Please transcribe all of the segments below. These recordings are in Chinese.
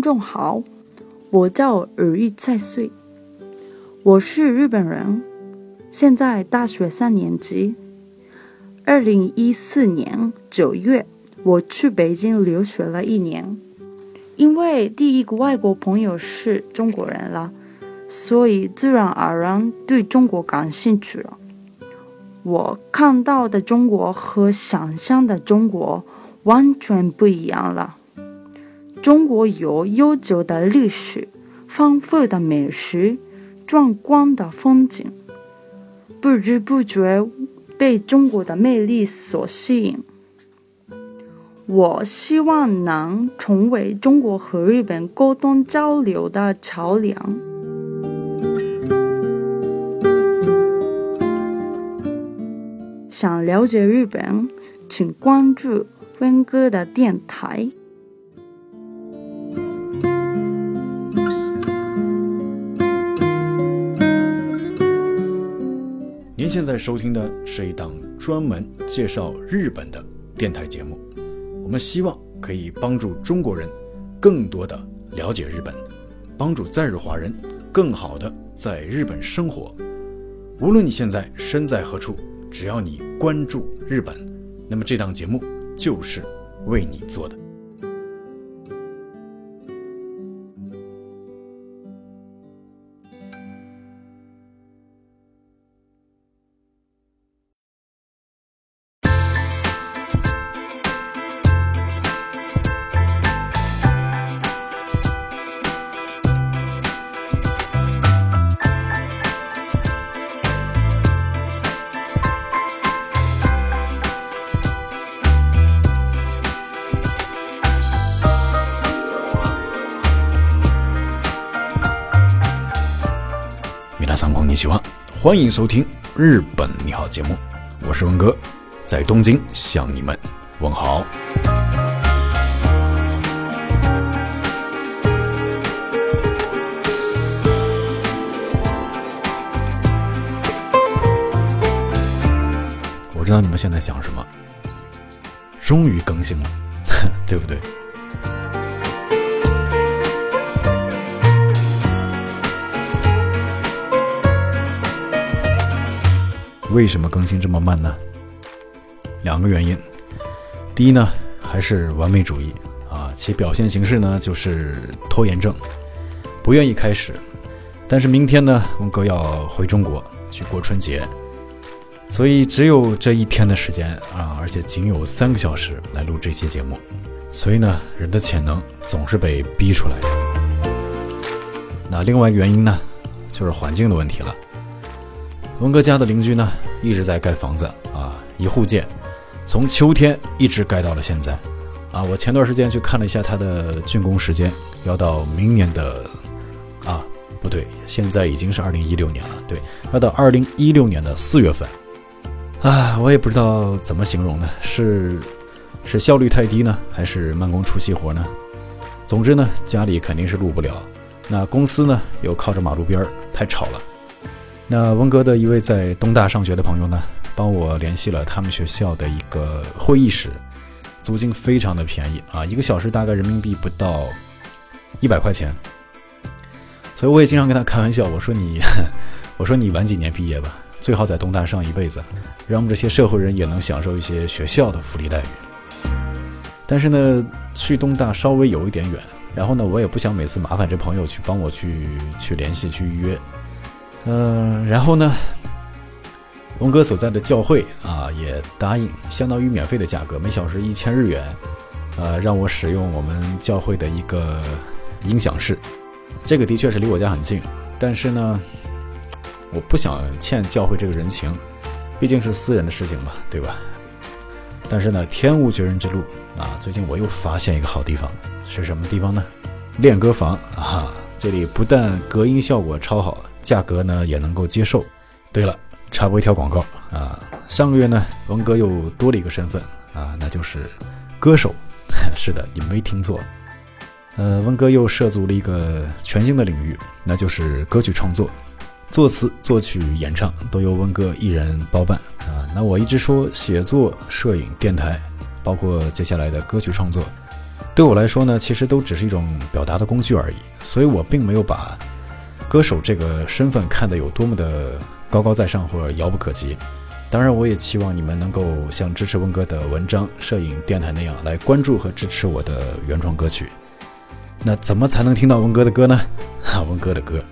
众好，我叫耳玉在岁，我是日本人，现在大学三年级。二零一四年九月，我去北京留学了一年，因为第一个外国朋友是中国人了，所以自然而然对中国感兴趣了。我看到的中国和想象的中国完全不一样了。中国有悠久的历史、丰富的美食、壮观的风景，不知不觉被中国的魅力所吸引。我希望能成为中国和日本沟通交流的桥梁。想了解日本，请关注温哥的电台。现在收听的是一档专门介绍日本的电台节目，我们希望可以帮助中国人更多的了解日本，帮助在日华人更好的在日本生活。无论你现在身在何处，只要你关注日本，那么这档节目就是为你做的。喜欢，欢迎收听《日本你好》节目，我是文哥，在东京向你们问好。我知道你们现在想什么，终于更新了，对不对？为什么更新这么慢呢？两个原因。第一呢，还是完美主义啊，其表现形式呢就是拖延症，不愿意开始。但是明天呢，文哥要回中国去过春节，所以只有这一天的时间啊，而且仅有三个小时来录这期节目。所以呢，人的潜能总是被逼出来的。那另外一个原因呢，就是环境的问题了。文哥家的邻居呢，一直在盖房子啊，一户建，从秋天一直盖到了现在，啊，我前段时间去看了一下他的竣工时间，要到明年的，啊，不对，现在已经是二零一六年了，对，要到二零一六年的四月份，啊，我也不知道怎么形容呢，是是效率太低呢，还是慢工出细活呢？总之呢，家里肯定是录不了，那公司呢又靠着马路边儿，太吵了。那温哥的一位在东大上学的朋友呢，帮我联系了他们学校的一个会议室，租金非常的便宜啊，一个小时大概人民币不到一百块钱。所以我也经常跟他开玩笑，我说你，我说你晚几年毕业吧，最好在东大上一辈子，让我们这些社会人也能享受一些学校的福利待遇。但是呢，去东大稍微有一点远，然后呢，我也不想每次麻烦这朋友去帮我去去联系去预约。嗯，然后呢，龙哥所在的教会啊，也答应相当于免费的价格，每小时一千日元，呃，让我使用我们教会的一个音响室。这个的确是离我家很近，但是呢，我不想欠教会这个人情，毕竟是私人的事情嘛，对吧？但是呢，天无绝人之路啊，最近我又发现一个好地方，是什么地方呢？练歌房啊，这里不但隔音效果超好。价格呢也能够接受。对了，插播一条广告啊，上个月呢，文哥又多了一个身份啊，那就是歌手。是的，你没听错，呃，文哥又涉足了一个全新的领域，那就是歌曲创作，作词、作曲、演唱都由文哥一人包办啊。那我一直说写作、摄影、电台，包括接下来的歌曲创作，对我来说呢，其实都只是一种表达的工具而已，所以我并没有把歌手这个身份看得有多么的高高在上或者遥不可及。当然，我也期望你们能够像支持温哥的文章、摄影、电台那样来关注和支持我的原创歌曲。那怎么才能听到温哥的歌呢？哈，温哥的歌，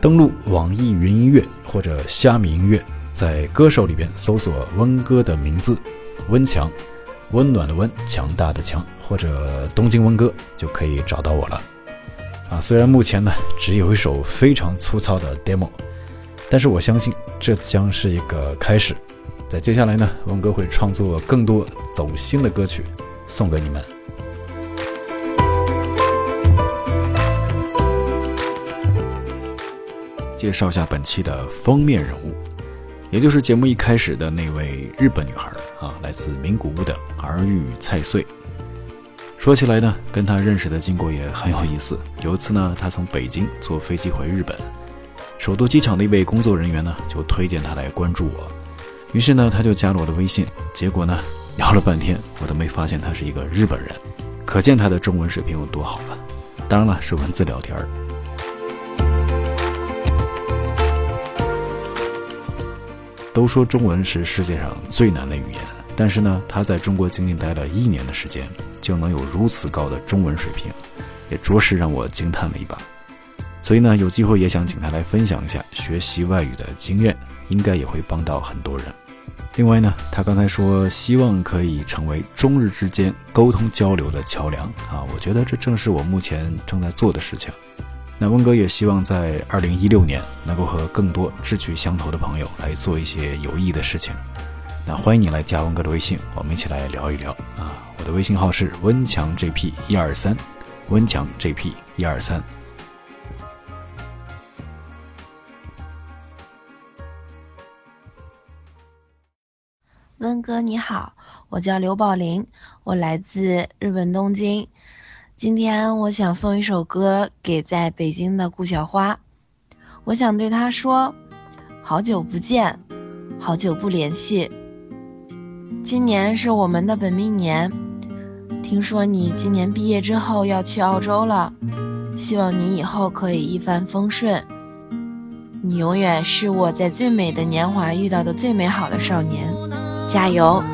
登录网易云音乐或者虾米音乐，在歌手里边搜索温哥的名字，温强，温暖的温，强大的强，或者东京温哥就可以找到我了。啊，虽然目前呢只有一首非常粗糙的 demo，但是我相信这将是一个开始。在接下来呢，温哥会创作更多走心的歌曲送给你们。介绍下本期的封面人物，也就是节目一开始的那位日本女孩啊，来自名古屋的儿玉菜穗。说起来呢，跟她认识的经过也很有意思。有一次呢，她从北京坐飞机回日本，首都机场的一位工作人员呢，就推荐她来关注我。于是呢，她就加了我的微信，结果呢，聊了半天，我都没发现她是一个日本人，可见她的中文水平有多好了。当然了，是文字聊天儿。都说中文是世界上最难的语言，但是呢，他在中国仅仅待了一年的时间，就能有如此高的中文水平，也着实让我惊叹了一把。所以呢，有机会也想请他来分享一下学习外语的经验。应该也会帮到很多人。另外呢，他刚才说希望可以成为中日之间沟通交流的桥梁啊，我觉得这正是我目前正在做的事情。那温哥也希望在二零一六年能够和更多志趣相投的朋友来做一些有意义的事情。那欢迎你来加温哥的微信，我们一起来聊一聊啊。我的微信号是温强 JP 一二三，温强 JP 一二三。温哥你好，我叫刘宝林，我来自日本东京。今天我想送一首歌给在北京的顾小花，我想对她说：好久不见，好久不联系。今年是我们的本命年，听说你今年毕业之后要去澳洲了，希望你以后可以一帆风顺。你永远是我在最美的年华遇到的最美好的少年。加油！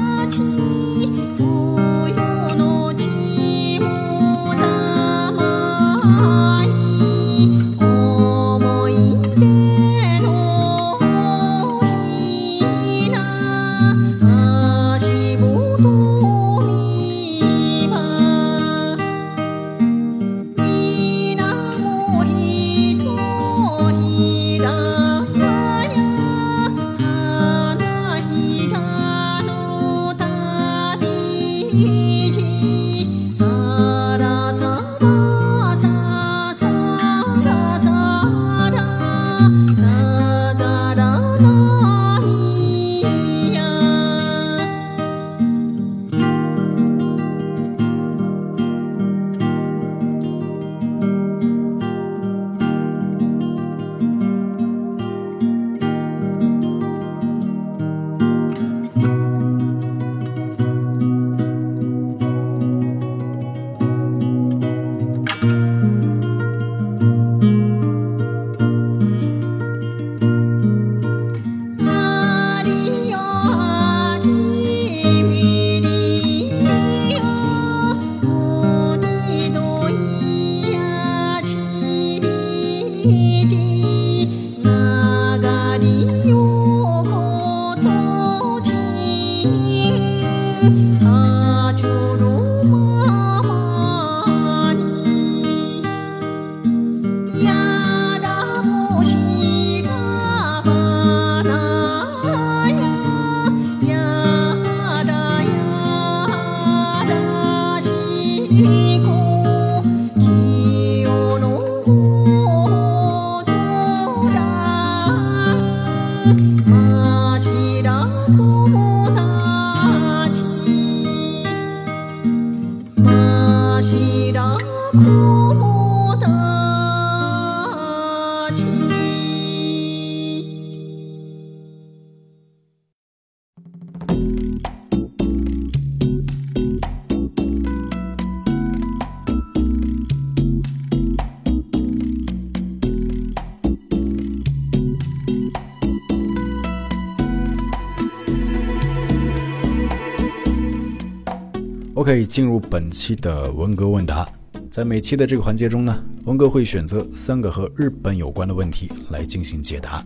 OK，进入本期的文革问答。在每期的这个环节中呢，文哥会选择三个和日本有关的问题来进行解答。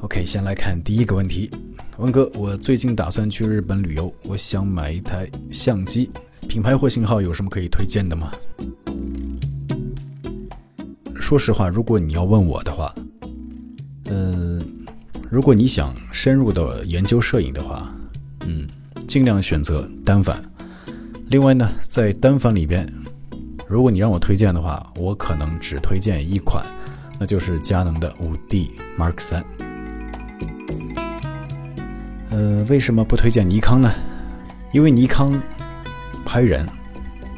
OK，先来看第一个问题，文哥，我最近打算去日本旅游，我想买一台相机，品牌或型号有什么可以推荐的吗？说实话，如果你要问我的话，嗯，如果你想深入的研究摄影的话，嗯，尽量选择单反。另外呢，在单反里边。如果你让我推荐的话，我可能只推荐一款，那就是佳能的五 D Mark 三。呃，为什么不推荐尼康呢？因为尼康拍人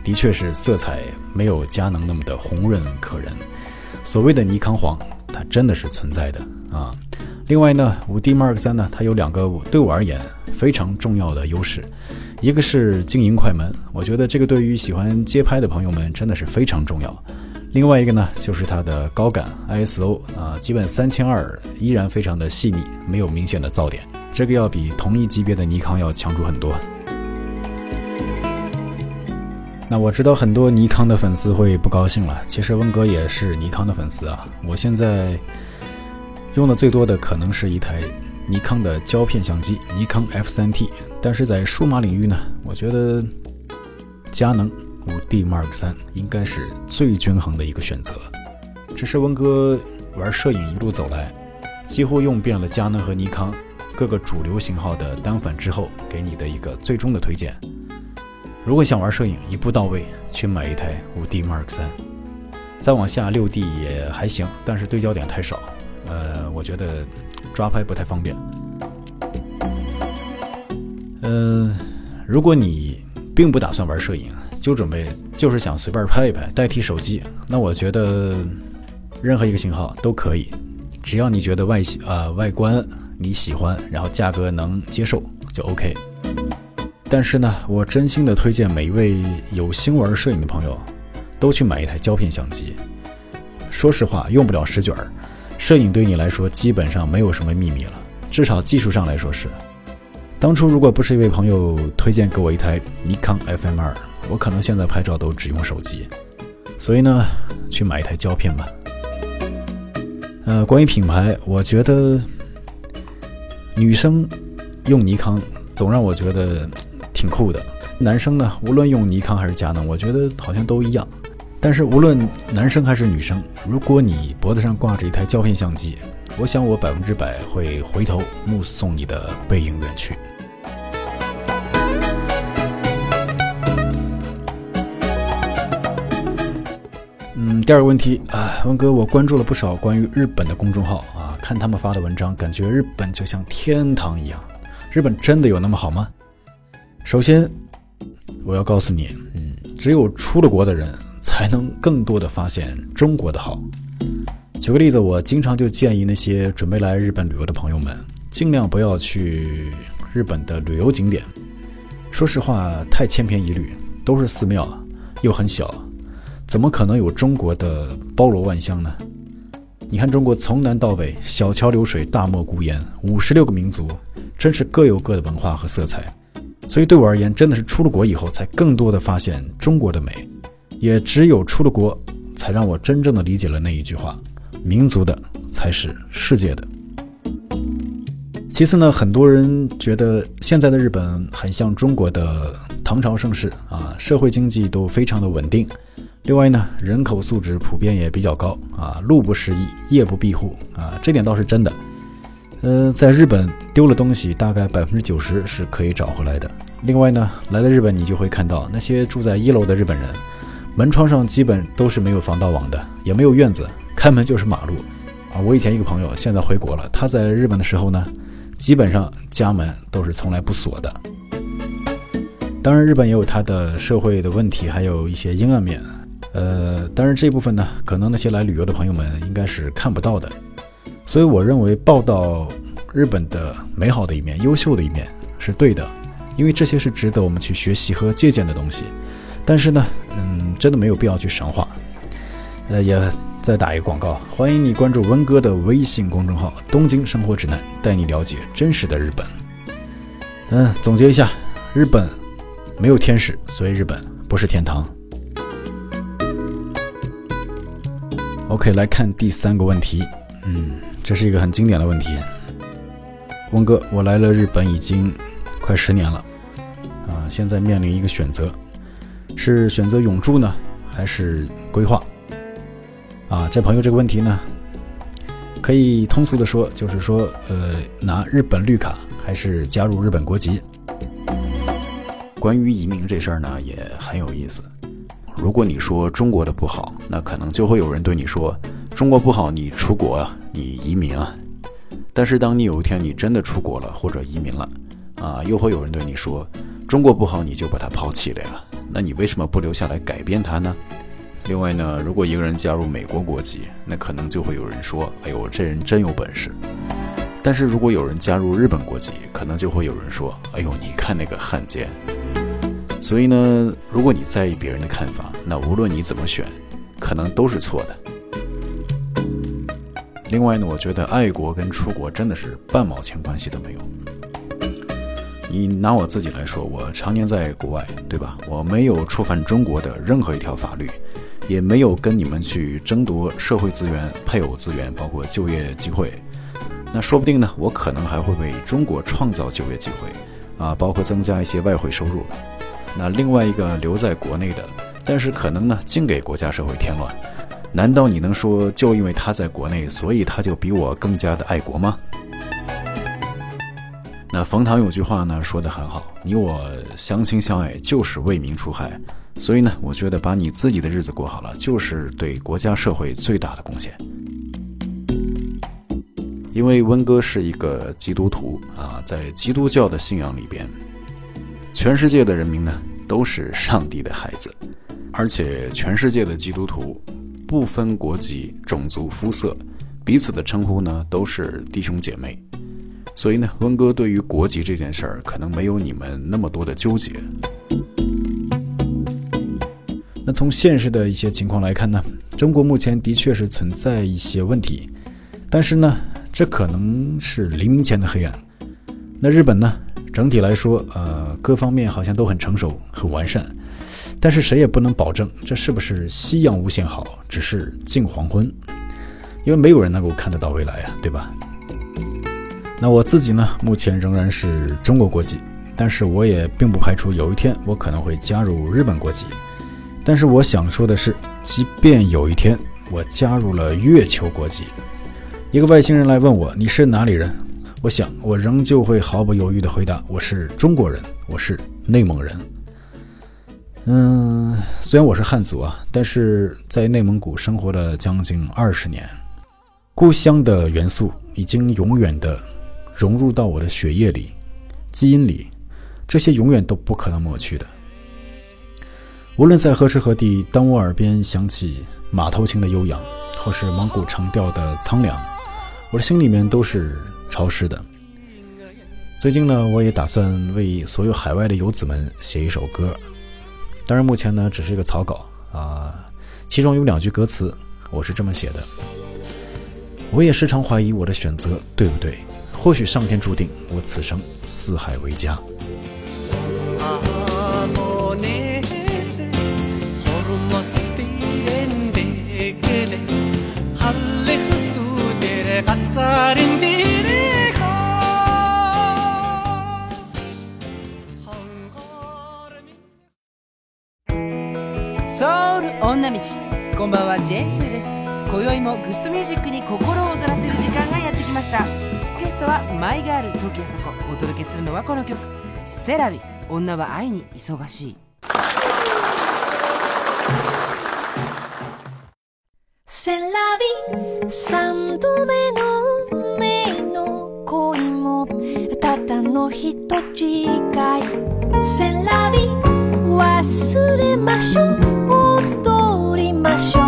的确是色彩没有佳能那么的红润可人，所谓的尼康黄，它真的是存在的啊。另外呢，五 D Mark 三呢，它有两个对我而言非常重要的优势。一个是经营快门，我觉得这个对于喜欢街拍的朋友们真的是非常重要。另外一个呢，就是它的高感 ISO 啊，基本三千二依然非常的细腻，没有明显的噪点，这个要比同一级别的尼康要强出很多。那我知道很多尼康的粉丝会不高兴了，其实温哥也是尼康的粉丝啊，我现在用的最多的可能是一台。尼康的胶片相机，尼康 F3T，但是在数码领域呢，我觉得佳能 5D Mark 3应该是最均衡的一个选择。这是温哥玩摄影一路走来，几乎用遍了佳能和尼康各个主流型号的单反之后，给你的一个最终的推荐。如果想玩摄影一步到位，去买一台 5D Mark 3，再往下 6D 也还行，但是对焦点太少。呃，我觉得。抓拍不太方便。嗯，如果你并不打算玩摄影，就准备就是想随便拍一拍，代替手机，那我觉得任何一个型号都可以，只要你觉得外形啊外观你喜欢，然后价格能接受就 OK。但是呢，我真心的推荐每一位有心玩摄影的朋友，都去买一台胶片相机。说实话，用不了十卷儿。摄影对你来说基本上没有什么秘密了，至少技术上来说是。当初如果不是一位朋友推荐给我一台尼康 FM2，我可能现在拍照都只用手机。所以呢，去买一台胶片吧。呃，关于品牌，我觉得女生用尼康总让我觉得挺酷的，男生呢，无论用尼康还是佳能，我觉得好像都一样。但是无论男生还是女生，如果你脖子上挂着一台胶片相机，我想我百分之百会回头目送你的背影远去。嗯，第二个问题啊，文哥，我关注了不少关于日本的公众号啊，看他们发的文章，感觉日本就像天堂一样。日本真的有那么好吗？首先，我要告诉你，嗯，只有出了国的人。才能更多的发现中国的好。举个例子，我经常就建议那些准备来日本旅游的朋友们，尽量不要去日本的旅游景点。说实话，太千篇一律，都是寺庙，又很小，怎么可能有中国的包罗万象呢？你看，中国从南到北，小桥流水，大漠孤烟，五十六个民族，真是各有各的文化和色彩。所以对我而言，真的是出了国以后，才更多的发现中国的美。也只有出了国，才让我真正的理解了那一句话：民族的才是世界的。其次呢，很多人觉得现在的日本很像中国的唐朝盛世啊，社会经济都非常的稳定。另外呢，人口素质普遍也比较高啊，路不拾遗，夜不闭户啊，这点倒是真的。呃，在日本丢了东西，大概百分之九十是可以找回来的。另外呢，来了日本，你就会看到那些住在一楼的日本人。门窗上基本都是没有防盗网的，也没有院子，开门就是马路，啊！我以前一个朋友现在回国了，他在日本的时候呢，基本上家门都是从来不锁的。当然，日本也有它的社会的问题，还有一些阴暗面，呃，当然这部分呢，可能那些来旅游的朋友们应该是看不到的。所以我认为报道日本的美好的一面、优秀的一面是对的，因为这些是值得我们去学习和借鉴的东西。但是呢，嗯，真的没有必要去神话。呃，也再打一个广告，欢迎你关注温哥的微信公众号“东京生活指南”，带你了解真实的日本。嗯，总结一下，日本没有天使，所以日本不是天堂。OK，来看第三个问题。嗯，这是一个很经典的问题。温哥，我来了日本已经快十年了，啊，现在面临一个选择，是选择永住呢，还是规划？啊，这朋友这个问题呢，可以通俗的说，就是说，呃，拿日本绿卡还是加入日本国籍？关于移民这事儿呢，也很有意思。如果你说中国的不好，那可能就会有人对你说：“中国不好，你出国啊，你移民啊。”但是当你有一天你真的出国了或者移民了，啊，又会有人对你说：“中国不好，你就把它抛弃了呀？那你为什么不留下来改变它呢？”另外呢，如果一个人加入美国国籍，那可能就会有人说：“哎呦，这人真有本事。”但是如果有人加入日本国籍，可能就会有人说：“哎呦，你看那个汉奸。”所以呢，如果你在意别人的看法，那无论你怎么选，可能都是错的。另外呢，我觉得爱国跟出国真的是半毛钱关系都没有。你拿我自己来说，我常年在国外，对吧？我没有触犯中国的任何一条法律，也没有跟你们去争夺社会资源、配偶资源，包括就业机会。那说不定呢，我可能还会为中国创造就业机会，啊，包括增加一些外汇收入。那另外一个留在国内的，但是可能呢，净给国家社会添乱。难道你能说，就因为他在国内，所以他就比我更加的爱国吗？那冯唐有句话呢，说的很好：你我相亲相爱，就是为民除害。所以呢，我觉得把你自己的日子过好了，就是对国家社会最大的贡献。因为温哥是一个基督徒啊，在基督教的信仰里边。全世界的人民呢，都是上帝的孩子，而且全世界的基督徒不分国籍、种族、肤色，彼此的称呼呢都是弟兄姐妹。所以呢，温哥对于国籍这件事儿，可能没有你们那么多的纠结。那从现实的一些情况来看呢，中国目前的确是存在一些问题，但是呢，这可能是黎明前的黑暗。那日本呢？整体来说，呃，各方面好像都很成熟、很完善，但是谁也不能保证这是不是夕阳无限好，只是近黄昏，因为没有人能够看得到未来啊，对吧？那我自己呢，目前仍然是中国国籍，但是我也并不排除有一天我可能会加入日本国籍。但是我想说的是，即便有一天我加入了月球国籍，一个外星人来问我你是哪里人？我想，我仍旧会毫不犹豫地回答：“我是中国人，我是内蒙人。”嗯，虽然我是汉族啊，但是在内蒙古生活了将近二十年，故乡的元素已经永远的融入到我的血液里、基因里，这些永远都不可能抹去的。无论在何时何地，当我耳边响起马头琴的悠扬，或是蒙古长调的苍凉，我的心里面都是。潮湿的。最近呢，我也打算为所有海外的游子们写一首歌，当然目前呢只是一个草稿啊。其中有两句歌词，我是这么写的：我也时常怀疑我的选择对不对，或许上天注定我此生四海为家。女道こんばんはジェンスーです今宵もグッドミュージックに心を躍らせる時間がやってきました ゲストはマイガール時あさこお届けするのはこの曲「セラビ。女は愛に忙しい」セラビ。三度目の目の恋もただの人違い。セラビ。忘れましょう。ましょう。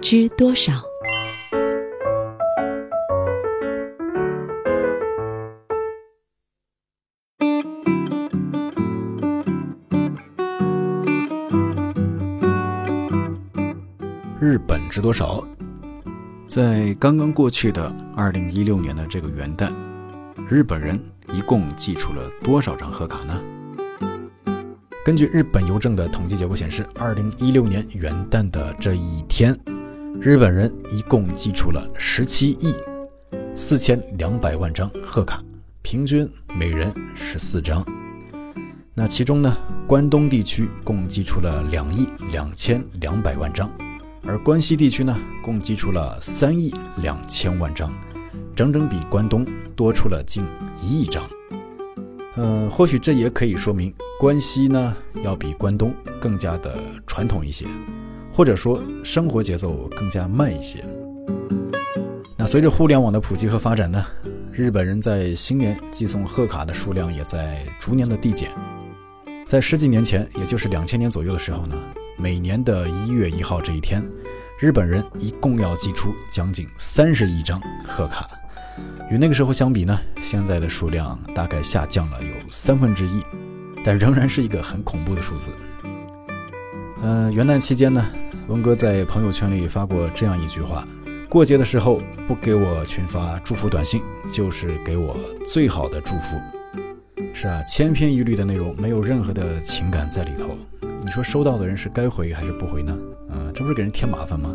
知多少？日本知多少？在刚刚过去的二零一六年的这个元旦，日本人一共寄出了多少张贺卡呢？根据日本邮政的统计结果显示，二零一六年元旦的这一天，日本人一共寄出了十七亿四千两百万张贺卡，平均每人十四张。那其中呢，关东地区共寄出了两亿两千两百万张。而关西地区呢，共寄出了三亿两千万张，整整比关东多出了近一亿张。呃，或许这也可以说明关西呢要比关东更加的传统一些，或者说生活节奏更加慢一些。那随着互联网的普及和发展呢，日本人在新年寄送贺卡的数量也在逐年的递减。在十几年前，也就是两千年左右的时候呢，每年的一月一号这一天，日本人一共要寄出将近三十亿张贺卡。与那个时候相比呢，现在的数量大概下降了有三分之一，但仍然是一个很恐怖的数字。呃，元旦期间呢，文哥在朋友圈里发过这样一句话：过节的时候不给我群发祝福短信，就是给我最好的祝福。是啊，千篇一律的内容，没有任何的情感在里头。你说收到的人是该回还是不回呢？嗯、这不是给人添麻烦吗？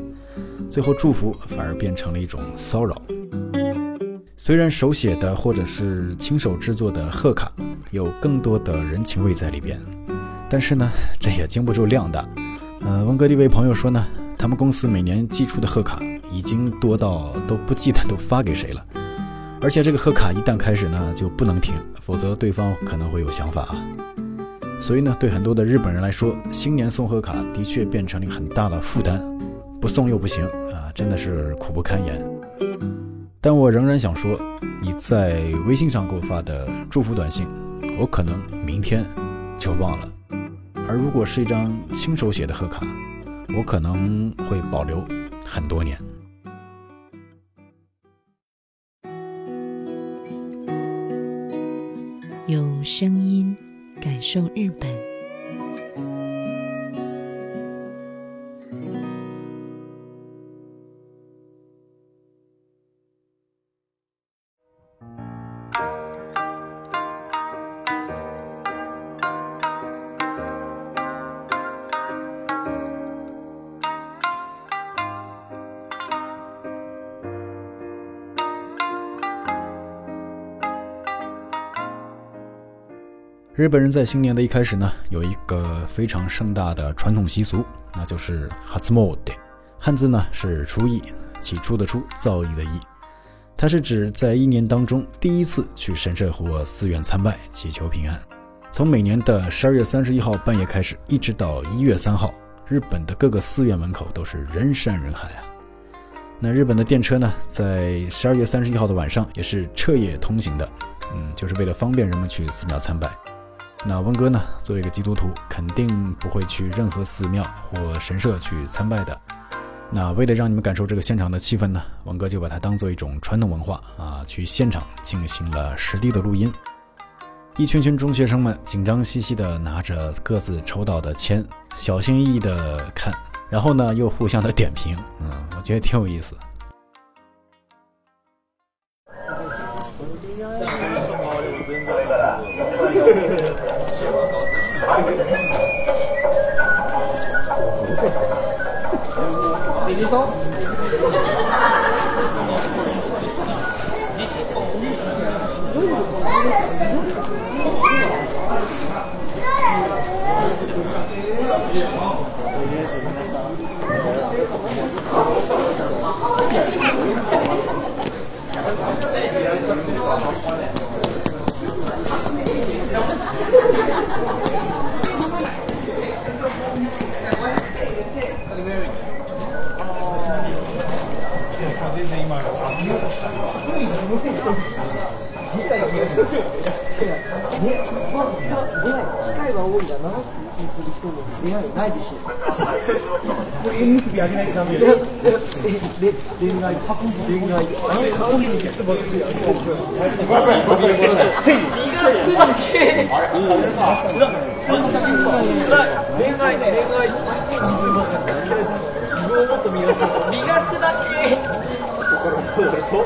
最后祝福反而变成了一种骚扰。虽然手写的或者是亲手制作的贺卡有更多的人情味在里边，但是呢，这也经不住量大。呃，温哥的一位朋友说呢，他们公司每年寄出的贺卡已经多到都不记得都发给谁了。而且这个贺卡一旦开始呢，就不能停，否则对方可能会有想法啊。所以呢，对很多的日本人来说，新年送贺卡的确变成了一个很大的负担，不送又不行啊，真的是苦不堪言。但我仍然想说，你在微信上给我发的祝福短信，我可能明天就忘了；而如果是一张亲手写的贺卡，我可能会保留很多年。用声音感受日本。日本人在新年的一开始呢，有一个非常盛大的传统习俗，那就是哈兹莫德，汉字呢是初一，起初的初，造诣的诣。它是指在一年当中第一次去神社或寺院参拜，祈求平安。从每年的十二月三十一号半夜开始，一直到一月三号，日本的各个寺院门口都是人山人海啊。那日本的电车呢，在十二月三十一号的晚上也是彻夜通行的，嗯，就是为了方便人们去寺庙参拜。那温哥呢，作为一个基督徒，肯定不会去任何寺庙或神社去参拜的。那为了让你们感受这个现场的气氛呢，文哥就把它当做一种传统文化啊，去现场进行了实地的录音。一群群中学生们紧张兮兮地拿着各自抽到的签，小心翼翼地看，然后呢又互相的点评，嗯，我觉得挺有意思。こと？理解増やしまう。ね、まあ、出会い、機会は多い。うだなにする人も出会い。ない。でしょう。これ縁結びあげない。とダメよ。で、恋愛、過去に恋愛、あの過去に結婚してやる。バカにバカにバカに。つら、つら、つら、恋愛ね、恋愛。自分をもっと磨く。磨くだけ。ところ、そう。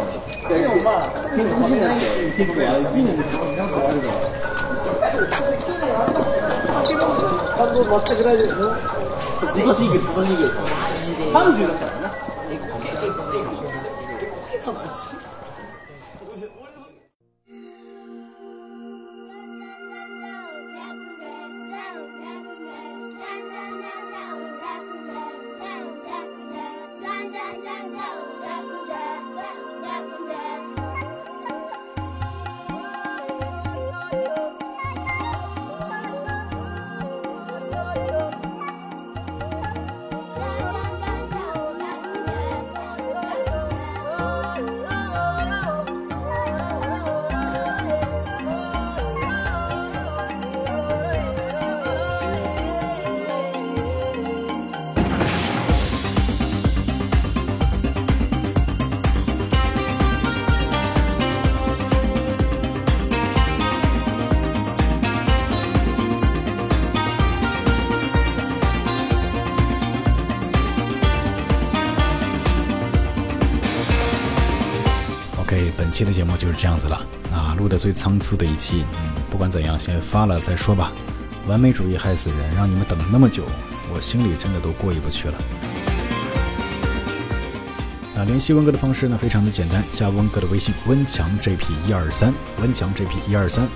でもまあ、結構欲しいって、結構、ちゃんと終るから。感動全くないですよ。自己申告、自己申告。30だから。期的节目就是这样子了啊，录的最仓促的一期，嗯，不管怎样，先发了再说吧。完美主义害死人，让你们等那么久，我心里真的都过意不去了。那联系温哥的方式呢，非常的简单，加温哥的微信温强 JP 一二三，温强 JP 一二三，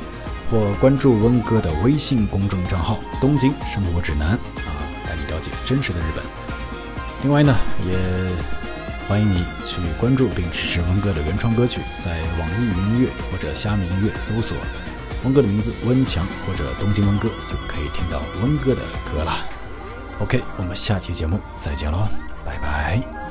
或关注温哥的微信公众账号“东京生活指南”啊，带你了解真实的日本。另外呢，也欢迎你去关注并支持温哥的原创歌曲，在网易云音乐或者虾米音乐搜索温哥的名字温强或者东京温哥，就可以听到温哥的歌了。OK，我们下期节目再见喽，拜拜。